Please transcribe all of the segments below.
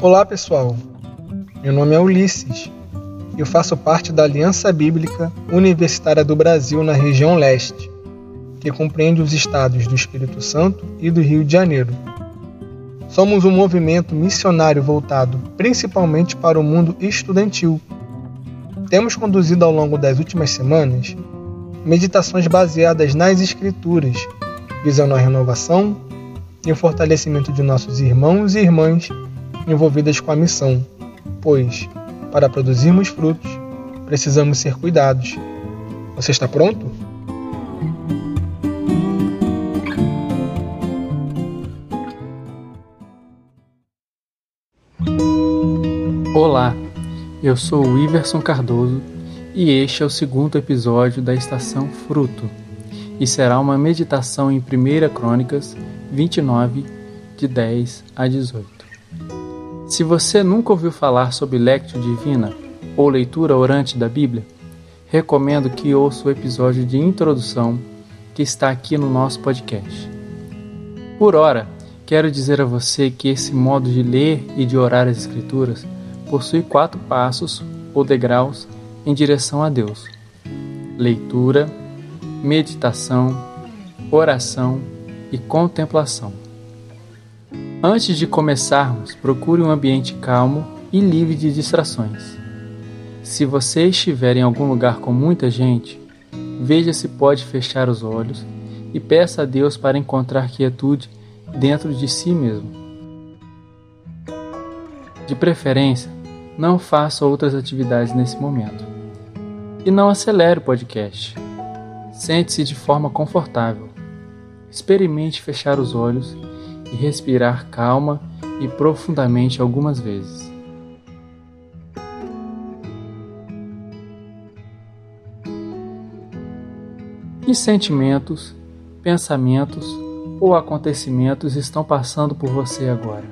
Olá pessoal, meu nome é Ulisses. Eu faço parte da Aliança Bíblica Universitária do Brasil na região leste, que compreende os estados do Espírito Santo e do Rio de Janeiro. Somos um movimento missionário voltado principalmente para o mundo estudantil. Temos conduzido ao longo das últimas semanas meditações baseadas nas Escrituras, visando a renovação e o fortalecimento de nossos irmãos e irmãs envolvidas com a missão, pois, para produzirmos frutos, precisamos ser cuidados. Você está pronto? Olá, eu sou o Iverson Cardoso e este é o segundo episódio da Estação Fruto e será uma meditação em 1 Crônicas 29, de 10 a 18. Se você nunca ouviu falar sobre Lectio Divina ou leitura orante da Bíblia, recomendo que ouça o episódio de introdução que está aqui no nosso podcast. Por ora, quero dizer a você que esse modo de ler e de orar as Escrituras possui quatro passos ou degraus em direção a Deus: leitura, meditação, oração e contemplação. Antes de começarmos, procure um ambiente calmo e livre de distrações. Se você estiver em algum lugar com muita gente, veja se pode fechar os olhos e peça a Deus para encontrar quietude dentro de si mesmo. De preferência, não faça outras atividades nesse momento e não acelere o podcast. Sente-se de forma confortável. Experimente fechar os olhos e respirar calma e profundamente algumas vezes. Que sentimentos, pensamentos ou acontecimentos estão passando por você agora?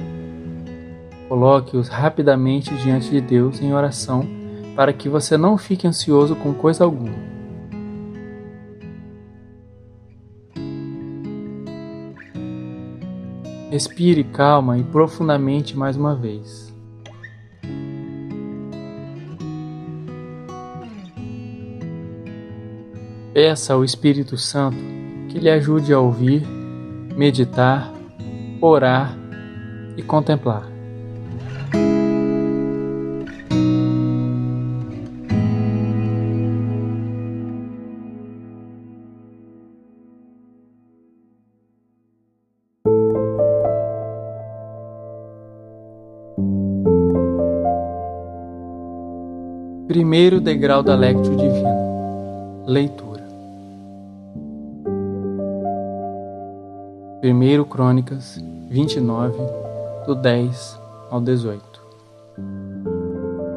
Coloque-os rapidamente diante de Deus em oração para que você não fique ansioso com coisa alguma. Respire calma e profundamente mais uma vez. Peça ao Espírito Santo que lhe ajude a ouvir, meditar, orar e contemplar. Primeiro degrau da Lectio Divina. Leitura. 1 Crônicas 29, do 10 ao 18.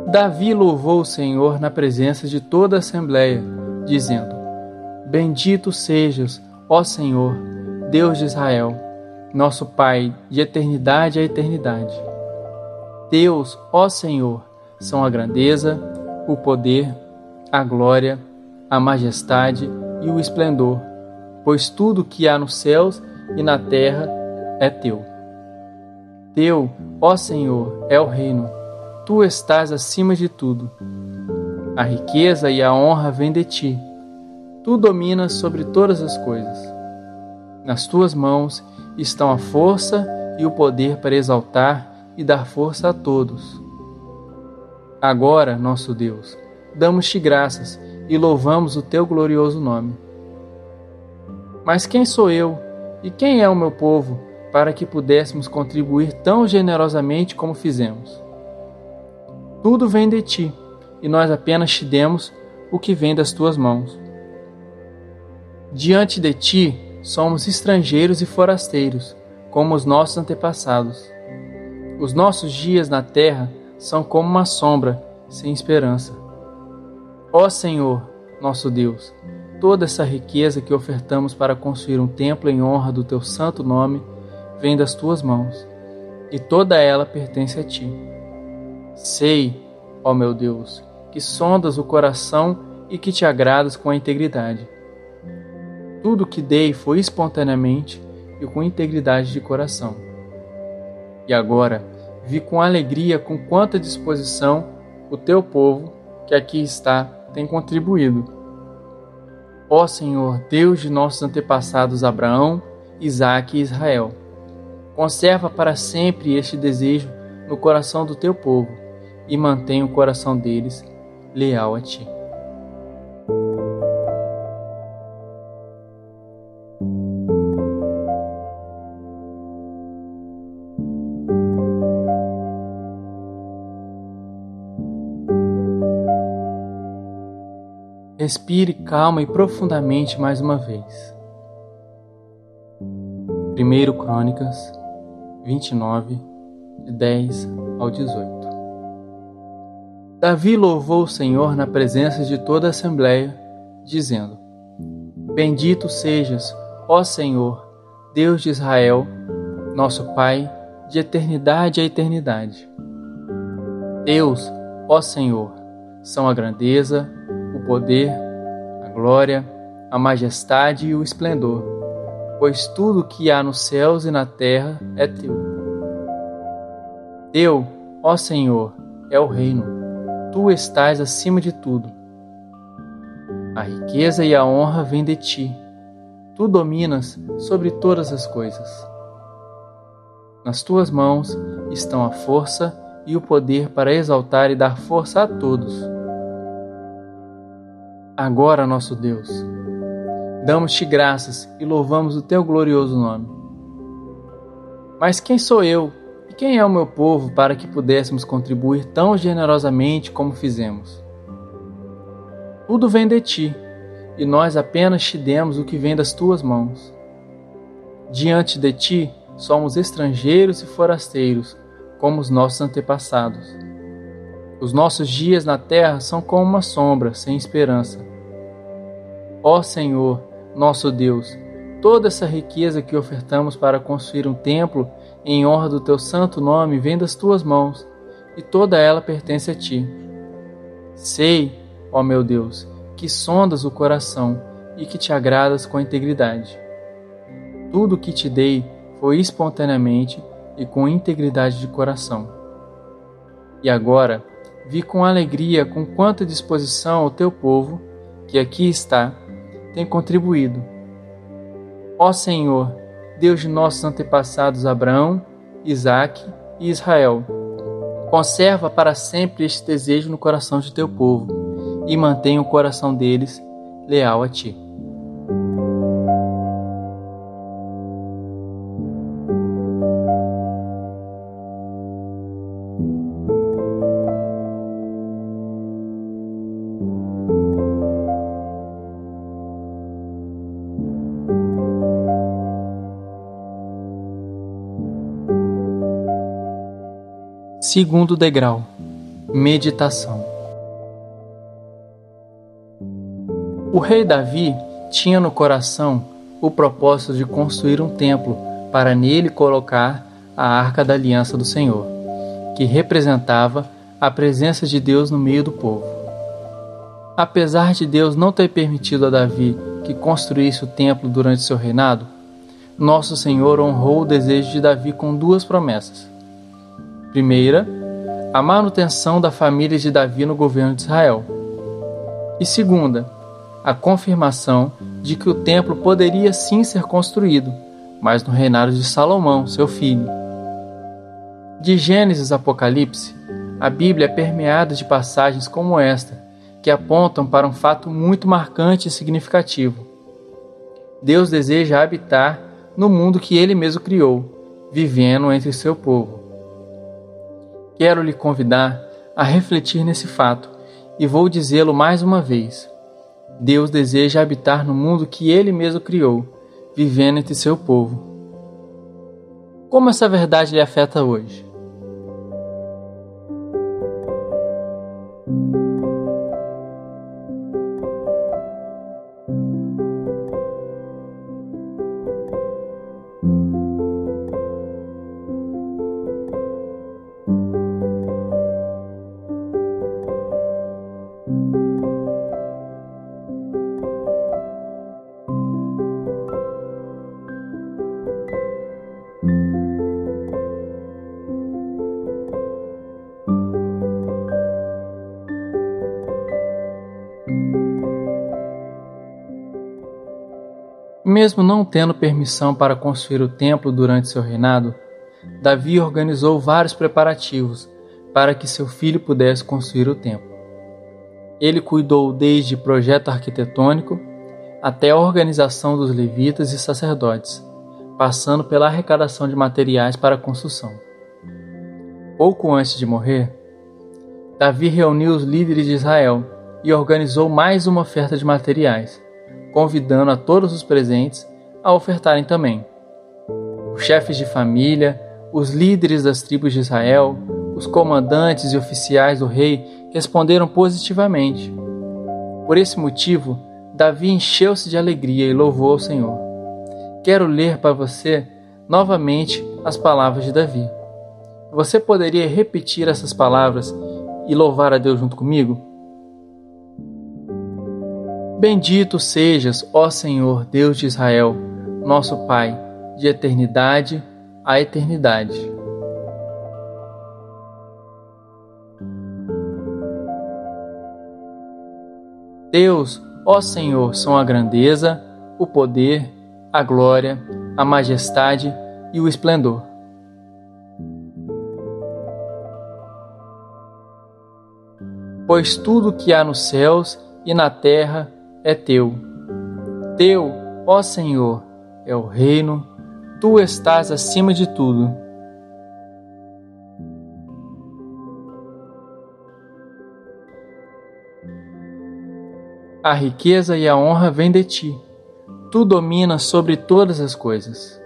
Davi louvou o Senhor na presença de toda a Assembleia, dizendo: Bendito sejas, ó Senhor, Deus de Israel, nosso Pai, de eternidade a eternidade. Deus, ó Senhor, são a grandeza, o poder, a glória, a majestade e o esplendor, pois tudo que há nos céus e na terra é teu. Teu, ó Senhor, é o reino, tu estás acima de tudo. A riqueza e a honra vêm de ti, tu dominas sobre todas as coisas. Nas tuas mãos estão a força e o poder para exaltar e dar força a todos. Agora, nosso Deus, damos-te graças e louvamos o teu glorioso nome. Mas quem sou eu e quem é o meu povo para que pudéssemos contribuir tão generosamente como fizemos? Tudo vem de ti e nós apenas te demos o que vem das tuas mãos. Diante de ti somos estrangeiros e forasteiros, como os nossos antepassados. Os nossos dias na terra são como uma sombra, sem esperança. Ó Senhor, nosso Deus, toda essa riqueza que ofertamos para construir um templo em honra do teu santo nome vem das tuas mãos, e toda ela pertence a ti. Sei, ó meu Deus, que sondas o coração e que te agradas com a integridade. Tudo que dei foi espontaneamente e com integridade de coração. E agora, vi com alegria com quanta disposição o teu povo, que aqui está, tem contribuído. Ó Senhor, Deus de nossos antepassados Abraão, Isaque e Israel, conserva para sempre este desejo no coração do teu povo e mantém o coração deles leal a ti. Respire calma e profundamente mais uma vez. 1 Crônicas 29, de 10 ao 18. Davi louvou o Senhor na presença de toda a assembleia, dizendo: Bendito sejas, ó Senhor, Deus de Israel, nosso Pai, de eternidade a eternidade. Deus, ó Senhor, são a grandeza, poder, a glória, a majestade e o esplendor, pois tudo que há nos céus e na terra é teu. Teu, ó Senhor, é o reino, tu estás acima de tudo. A riqueza e a honra vêm de ti, tu dominas sobre todas as coisas. Nas tuas mãos estão a força e o poder para exaltar e dar força a todos agora, nosso Deus. Damos-te graças e louvamos o teu glorioso nome. Mas quem sou eu e quem é o meu povo para que pudéssemos contribuir tão generosamente como fizemos? Tudo vem de ti, e nós apenas te demos o que vem das tuas mãos. Diante de ti somos estrangeiros e forasteiros, como os nossos antepassados. Os nossos dias na terra são como uma sombra, sem esperança. Ó Senhor, nosso Deus, toda essa riqueza que ofertamos para construir um templo em honra do teu santo nome vem das tuas mãos, e toda ela pertence a ti. Sei, ó meu Deus, que sondas o coração e que te agradas com integridade. Tudo o que te dei foi espontaneamente e com integridade de coração. E agora, vi com alegria com quanta disposição o teu povo, que aqui está, tem contribuído. Ó Senhor, Deus de nossos antepassados Abraão, Isaque e Israel, conserva para sempre este desejo no coração de teu povo e mantenha o coração deles leal a ti. Segundo degrau: Meditação. O rei Davi tinha no coração o propósito de construir um templo para nele colocar a arca da aliança do Senhor, que representava a presença de Deus no meio do povo. Apesar de Deus não ter permitido a Davi que construísse o templo durante seu reinado, nosso Senhor honrou o desejo de Davi com duas promessas. Primeira, a manutenção da família de Davi no governo de Israel. E segunda, a confirmação de que o templo poderia sim ser construído, mas no reinado de Salomão, seu filho. De Gênesis a Apocalipse, a Bíblia é permeada de passagens como esta, que apontam para um fato muito marcante e significativo. Deus deseja habitar no mundo que ele mesmo criou, vivendo entre seu povo. Quero lhe convidar a refletir nesse fato e vou dizê-lo mais uma vez. Deus deseja habitar no mundo que ele mesmo criou, vivendo entre seu povo. Como essa verdade lhe afeta hoje? Mesmo não tendo permissão para construir o templo durante seu reinado, Davi organizou vários preparativos para que seu filho pudesse construir o templo. Ele cuidou desde projeto arquitetônico até a organização dos levitas e sacerdotes, passando pela arrecadação de materiais para a construção. Pouco antes de morrer, Davi reuniu os líderes de Israel e organizou mais uma oferta de materiais, convidando a todos os presentes a ofertarem também. Os chefes de família, os líderes das tribos de Israel, os comandantes e oficiais do rei responderam positivamente. Por esse motivo, Davi encheu-se de alegria e louvou ao Senhor. Quero ler para você novamente as palavras de Davi. Você poderia repetir essas palavras e louvar a Deus junto comigo? Bendito sejas, ó Senhor, Deus de Israel, nosso Pai, de eternidade a eternidade. Deus, ó Senhor, são a grandeza, o poder, a glória, a majestade e o esplendor. Pois tudo que há nos céus e na terra é teu. Teu, ó Senhor, é o reino, tu estás acima de tudo. A riqueza e a honra vêm de ti. Tu dominas sobre todas as coisas.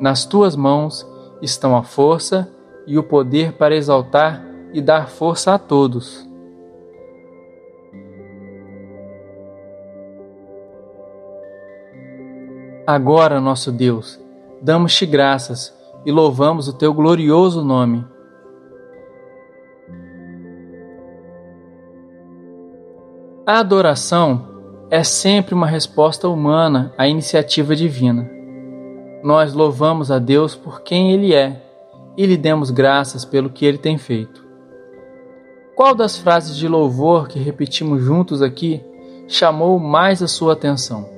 Nas tuas mãos estão a força e o poder para exaltar e dar força a todos. Agora, nosso Deus, damos-te graças e louvamos o teu glorioso nome A adoração é sempre uma resposta humana à iniciativa divina. Nós louvamos a Deus por quem Ele é e lhe demos graças pelo que Ele tem feito. Qual das frases de louvor que repetimos juntos aqui chamou mais a sua atenção?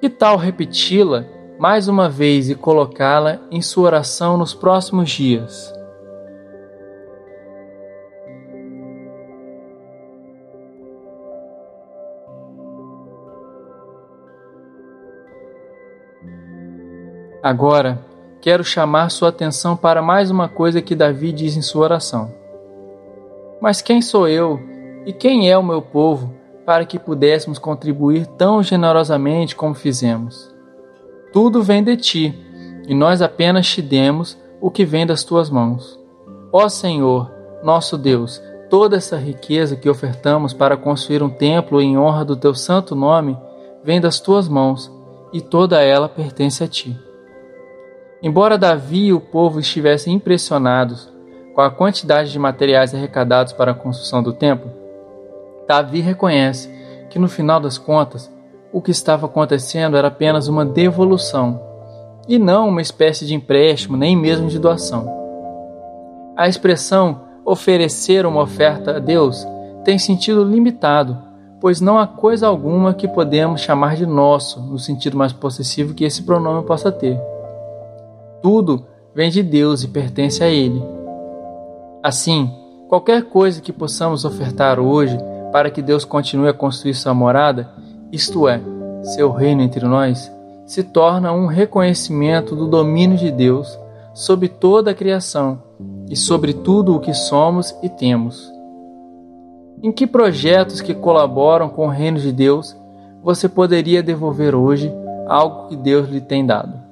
Que tal repeti-la mais uma vez e colocá-la em sua oração nos próximos dias. Agora, quero chamar sua atenção para mais uma coisa que Davi diz em sua oração. Mas quem sou eu e quem é o meu povo para que pudéssemos contribuir tão generosamente como fizemos? Tudo vem de ti, e nós apenas te demos o que vem das tuas mãos. Ó Senhor, nosso Deus, toda essa riqueza que ofertamos para construir um templo em honra do teu santo nome vem das tuas mãos, e toda ela pertence a ti. Embora Davi e o povo estivessem impressionados com a quantidade de materiais arrecadados para a construção do templo, Davi reconhece que no final das contas o que estava acontecendo era apenas uma devolução, e não uma espécie de empréstimo, nem mesmo de doação. A expressão oferecer uma oferta a Deus tem sentido limitado, pois não há coisa alguma que podemos chamar de nosso, no sentido mais possessivo que esse pronome possa ter. Tudo vem de Deus e pertence a Ele. Assim, qualquer coisa que possamos ofertar hoje para que Deus continue a construir sua morada isto é, seu reino entre nós, se torna um reconhecimento do domínio de Deus sobre toda a criação e sobre tudo o que somos e temos. Em que projetos que colaboram com o reino de Deus você poderia devolver hoje algo que Deus lhe tem dado?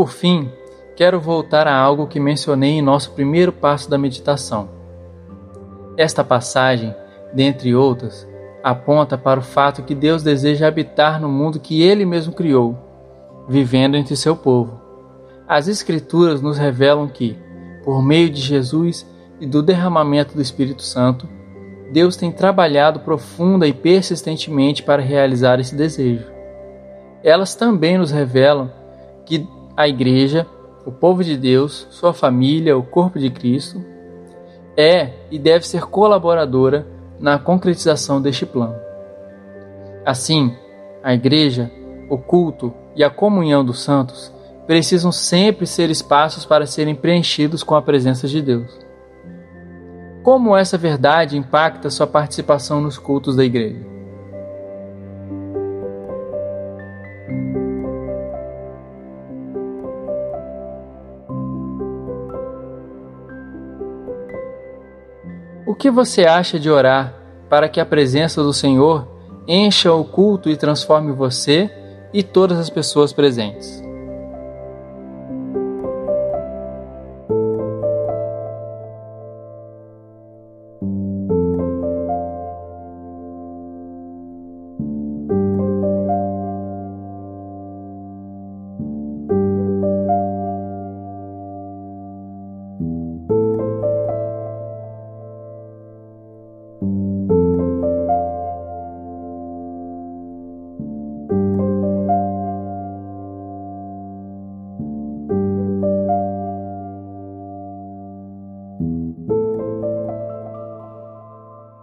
Por fim, quero voltar a algo que mencionei em nosso primeiro passo da meditação. Esta passagem, dentre outras, aponta para o fato que Deus deseja habitar no mundo que Ele mesmo criou, vivendo entre seu povo. As Escrituras nos revelam que, por meio de Jesus e do derramamento do Espírito Santo, Deus tem trabalhado profunda e persistentemente para realizar esse desejo. Elas também nos revelam que a Igreja, o povo de Deus, sua família, o corpo de Cristo, é e deve ser colaboradora na concretização deste plano. Assim, a Igreja, o culto e a comunhão dos santos precisam sempre ser espaços para serem preenchidos com a presença de Deus. Como essa verdade impacta sua participação nos cultos da Igreja? Que você acha de orar para que a presença do Senhor encha o culto e transforme você e todas as pessoas presentes?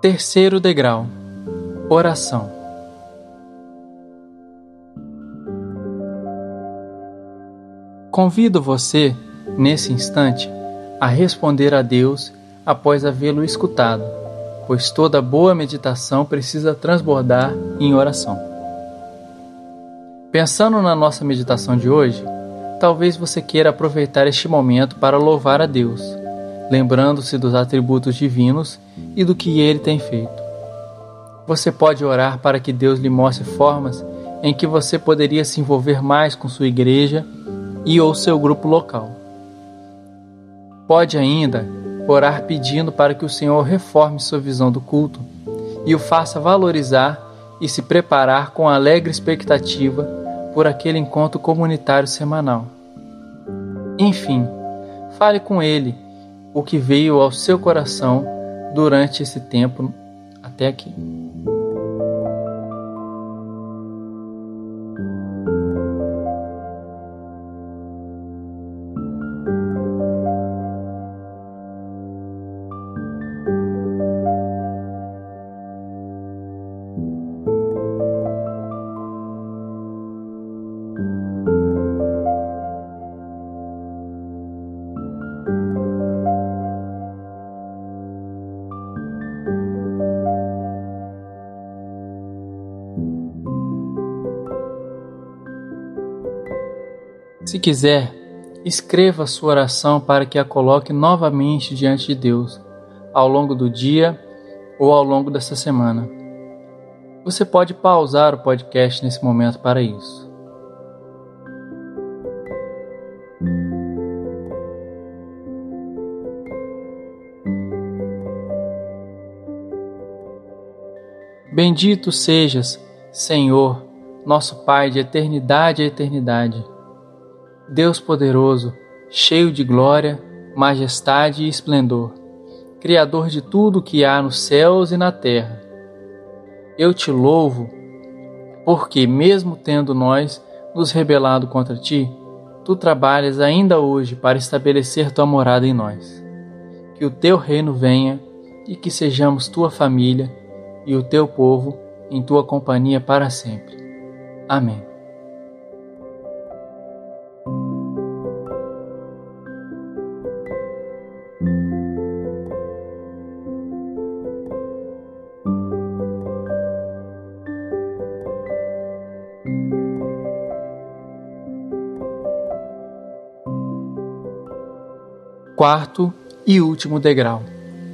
Terceiro degrau Oração. Convido você, nesse instante, a responder a Deus após havê-lo escutado, pois toda boa meditação precisa transbordar em oração. Pensando na nossa meditação de hoje, talvez você queira aproveitar este momento para louvar a Deus lembrando-se dos atributos divinos e do que ele tem feito. Você pode orar para que Deus lhe mostre formas em que você poderia se envolver mais com sua igreja e ou seu grupo local. Pode ainda orar pedindo para que o Senhor reforme sua visão do culto e o faça valorizar e se preparar com alegre expectativa por aquele encontro comunitário semanal. Enfim, fale com ele o que veio ao seu coração durante esse tempo até aqui. Se quiser, escreva sua oração para que a coloque novamente diante de Deus, ao longo do dia ou ao longo desta semana. Você pode pausar o podcast nesse momento para isso. Bendito sejas, Senhor, nosso Pai de eternidade a eternidade Deus poderoso, cheio de glória, majestade e esplendor, Criador de tudo que há nos céus e na terra. Eu te louvo, porque, mesmo tendo nós nos rebelado contra ti, tu trabalhas ainda hoje para estabelecer tua morada em nós. Que o teu reino venha e que sejamos tua família e o teu povo em tua companhia para sempre. Amém. Quarto e último degrau: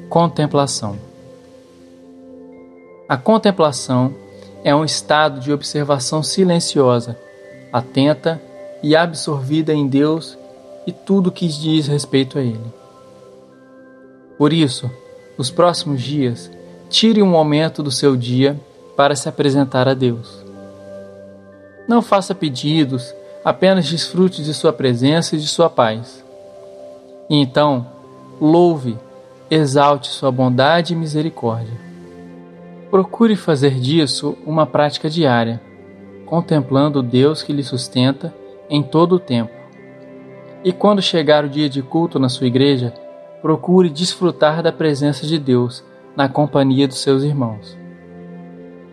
contemplação. A contemplação é um estado de observação silenciosa, atenta e absorvida em Deus e tudo que diz respeito a Ele. Por isso, nos próximos dias, tire um momento do seu dia para se apresentar a Deus. Não faça pedidos, apenas desfrute de Sua presença e de Sua paz. Então, louve, exalte Sua bondade e misericórdia. Procure fazer disso uma prática diária, contemplando o Deus que lhe sustenta em todo o tempo. E quando chegar o dia de culto na sua igreja, procure desfrutar da presença de Deus na companhia dos seus irmãos.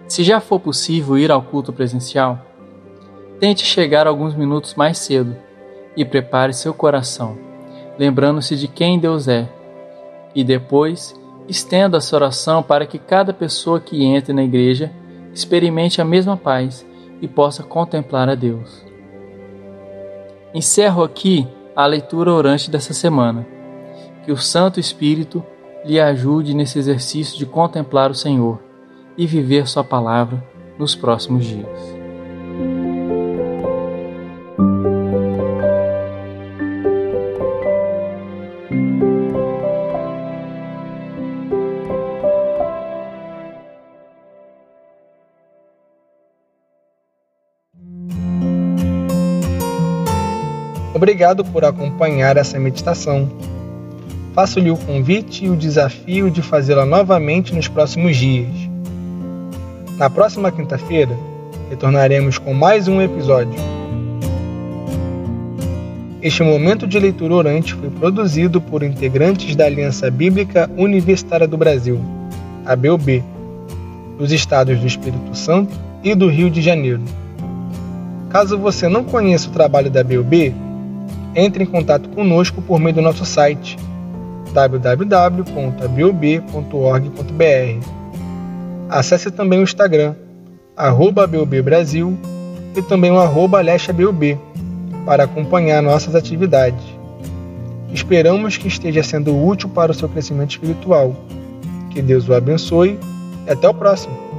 Se já for possível ir ao culto presencial, tente chegar alguns minutos mais cedo e prepare seu coração, lembrando-se de quem Deus é, e depois estenda essa oração para que cada pessoa que entre na igreja experimente a mesma paz e possa contemplar a Deus. Encerro aqui a leitura orante dessa semana. Que o Santo Espírito lhe ajude nesse exercício de contemplar o Senhor e viver Sua palavra nos próximos dias. Obrigado por acompanhar essa meditação. Faço-lhe o convite e o desafio de fazê-la novamente nos próximos dias. Na próxima quinta-feira, retornaremos com mais um episódio. Este momento de leitura orante foi produzido por integrantes da Aliança Bíblica Universitária do Brasil, a BUB, dos estados do Espírito Santo e do Rio de Janeiro. Caso você não conheça o trabalho da BUB, entre em contato conosco por meio do nosso site www.bob.org.br Acesse também o Instagram, arroba Brasil e também o arroba para acompanhar nossas atividades. Esperamos que esteja sendo útil para o seu crescimento espiritual. Que Deus o abençoe e até o próximo!